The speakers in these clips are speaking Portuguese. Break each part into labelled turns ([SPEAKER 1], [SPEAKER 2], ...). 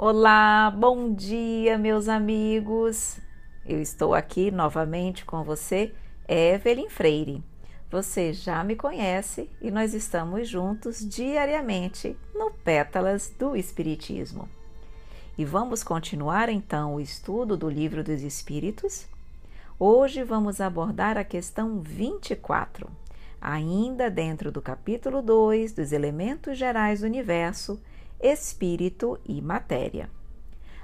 [SPEAKER 1] Olá, bom dia, meus amigos. Eu estou aqui novamente com você, Evelyn Freire. Você já me conhece e nós estamos juntos diariamente no Pétalas do Espiritismo. E vamos continuar então o estudo do Livro dos Espíritos? Hoje vamos abordar a questão 24, ainda dentro do capítulo 2 dos Elementos Gerais do Universo espírito e matéria.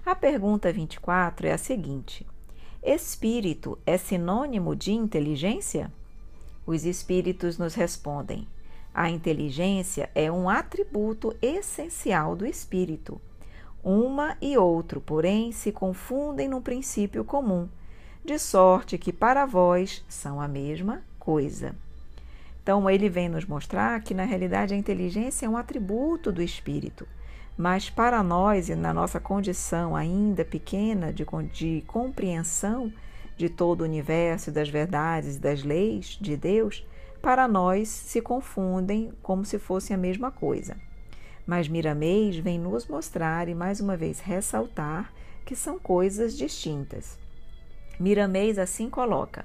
[SPEAKER 1] A pergunta 24 é a seguinte: Espírito é sinônimo de inteligência? Os espíritos nos respondem: a inteligência é um atributo essencial do espírito. Uma e outro, porém, se confundem num princípio comum, de sorte que para vós são a mesma coisa. Então, ele vem nos mostrar que, na realidade, a inteligência é um atributo do espírito mas para nós, e na nossa condição ainda pequena de, de compreensão de todo o universo, das verdades e das leis de Deus, para nós se confundem como se fossem a mesma coisa. Mas Miramês vem nos mostrar e mais uma vez ressaltar que são coisas distintas. Miramês assim coloca: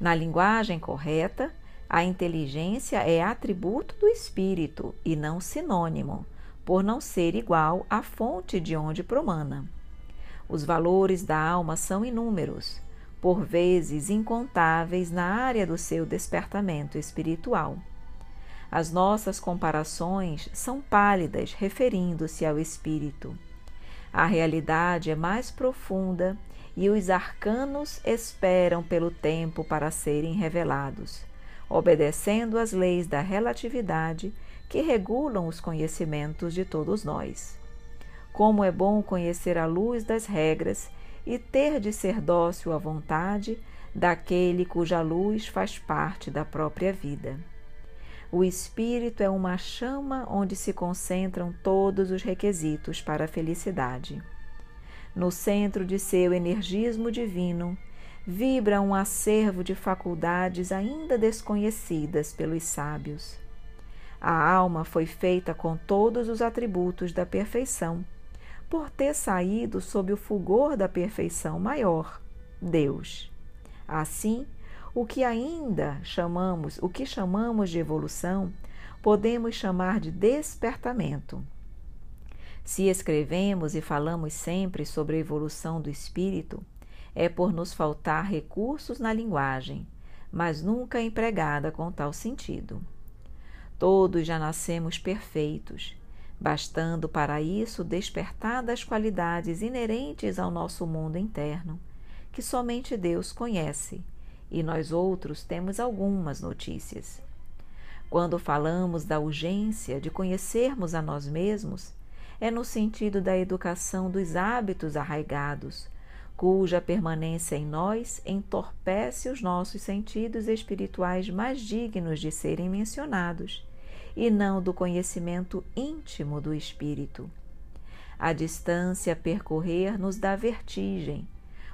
[SPEAKER 1] na linguagem correta, a inteligência é atributo do espírito e não sinônimo por não ser igual à fonte de onde promana. Os valores da alma são inúmeros, por vezes incontáveis na área do seu despertamento espiritual. As nossas comparações são pálidas referindo-se ao espírito. A realidade é mais profunda e os arcanos esperam pelo tempo para serem revelados, obedecendo às leis da relatividade que regulam os conhecimentos de todos nós. Como é bom conhecer a luz das regras e ter de ser dócil à vontade daquele cuja luz faz parte da própria vida. O espírito é uma chama onde se concentram todos os requisitos para a felicidade. No centro de seu energismo divino, vibra um acervo de faculdades ainda desconhecidas pelos sábios. A alma foi feita com todos os atributos da perfeição, por ter saído sob o fulgor da perfeição maior, Deus. Assim, o que ainda chamamos, o que chamamos de evolução, podemos chamar de despertamento. Se escrevemos e falamos sempre sobre a evolução do espírito, é por nos faltar recursos na linguagem, mas nunca empregada com tal sentido. Todos já nascemos perfeitos, bastando para isso despertar das qualidades inerentes ao nosso mundo interno, que somente Deus conhece, e nós outros temos algumas notícias. Quando falamos da urgência de conhecermos a nós mesmos, é no sentido da educação dos hábitos arraigados, cuja permanência em nós entorpece os nossos sentidos espirituais mais dignos de serem mencionados e não do conhecimento íntimo do espírito. A distância a percorrer nos dá vertigem,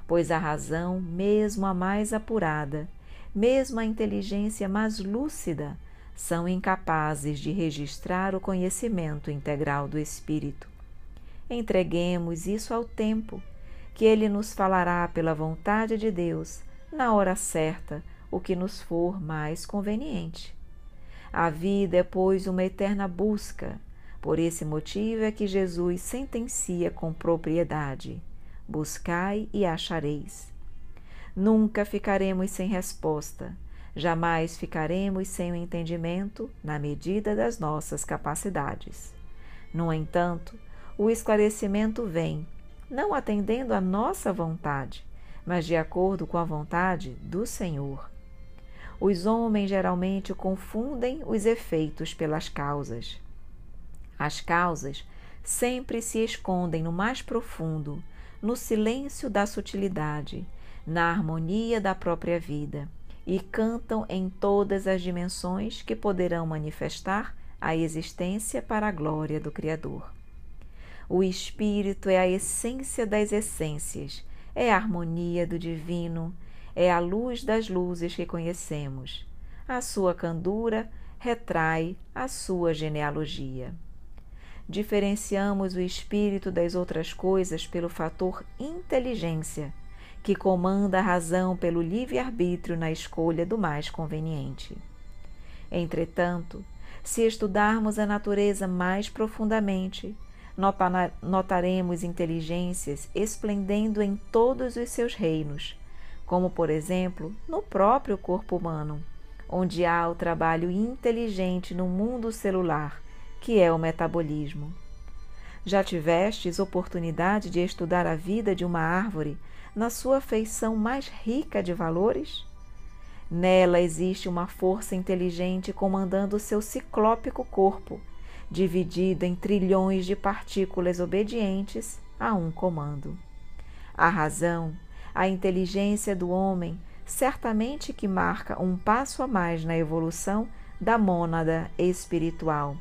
[SPEAKER 1] pois a razão, mesmo a mais apurada, mesmo a inteligência mais lúcida, são incapazes de registrar o conhecimento integral do espírito. Entreguemos isso ao tempo, que ele nos falará pela vontade de Deus, na hora certa, o que nos for mais conveniente. A vida é, pois, uma eterna busca. Por esse motivo é que Jesus sentencia com propriedade: Buscai e achareis. Nunca ficaremos sem resposta, jamais ficaremos sem o entendimento na medida das nossas capacidades. No entanto, o esclarecimento vem, não atendendo à nossa vontade, mas de acordo com a vontade do Senhor. Os homens geralmente confundem os efeitos pelas causas. As causas sempre se escondem no mais profundo, no silêncio da sutilidade, na harmonia da própria vida e cantam em todas as dimensões que poderão manifestar a existência para a glória do Criador. O Espírito é a essência das essências, é a harmonia do divino, é a luz das luzes que conhecemos. A sua candura retrai a sua genealogia. diferenciamos o espírito das outras coisas pelo fator inteligência, que comanda a razão pelo livre-arbítrio na escolha do mais conveniente. Entretanto, se estudarmos a natureza mais profundamente, notaremos inteligências esplendendo em todos os seus reinos, como, por exemplo, no próprio corpo humano, onde há o trabalho inteligente no mundo celular, que é o metabolismo. Já tivestes oportunidade de estudar a vida de uma árvore na sua feição mais rica de valores? Nela existe uma força inteligente comandando seu ciclópico corpo, dividido em trilhões de partículas obedientes a um comando. A razão, a inteligência do homem, certamente que marca um passo a mais na evolução da mônada espiritual,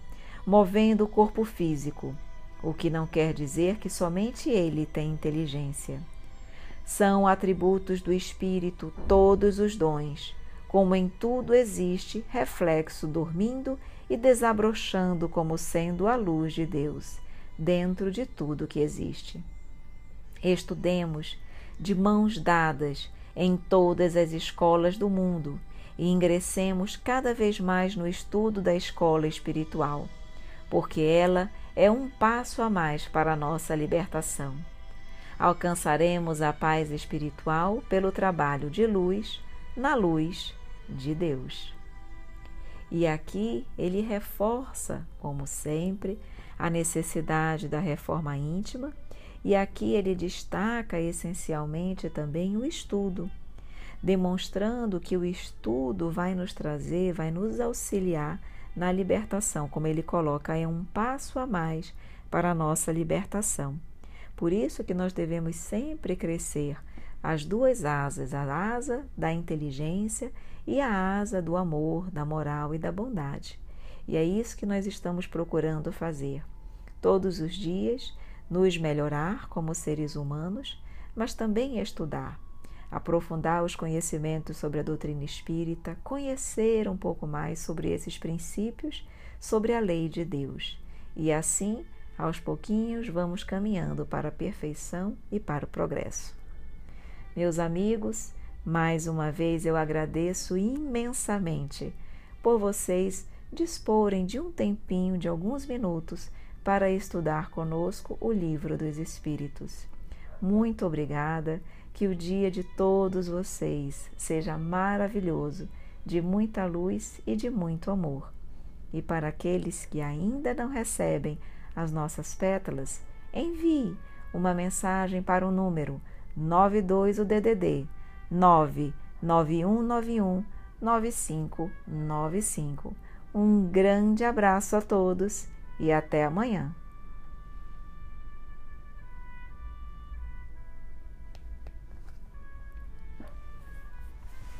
[SPEAKER 1] movendo o corpo físico, o que não quer dizer que somente ele tem inteligência. São atributos do espírito todos os dons, como em tudo existe reflexo dormindo e desabrochando como sendo a luz de Deus, dentro de tudo que existe. Estudemos de mãos dadas em todas as escolas do mundo e ingressemos cada vez mais no estudo da escola espiritual, porque ela é um passo a mais para a nossa libertação. Alcançaremos a paz espiritual pelo trabalho de luz na luz de Deus. E aqui ele reforça, como sempre, a necessidade da reforma íntima, e aqui ele destaca essencialmente também o estudo, demonstrando que o estudo vai nos trazer, vai nos auxiliar na libertação, como ele coloca, é um passo a mais para a nossa libertação. Por isso que nós devemos sempre crescer as duas asas, a asa da inteligência e a asa do amor, da moral e da bondade. E é isso que nós estamos procurando fazer. Todos os dias, nos melhorar como seres humanos, mas também estudar, aprofundar os conhecimentos sobre a doutrina espírita, conhecer um pouco mais sobre esses princípios, sobre a lei de Deus. E assim, aos pouquinhos, vamos caminhando para a perfeição e para o progresso. Meus amigos, mais uma vez eu agradeço imensamente por vocês disporem de um tempinho, de alguns minutos, para estudar conosco o Livro dos Espíritos. Muito obrigada, que o dia de todos vocês seja maravilhoso, de muita luz e de muito amor. E para aqueles que ainda não recebem as nossas pétalas, envie uma mensagem para o número 92 o DDD 99191 9595. Um grande abraço a todos e até amanhã.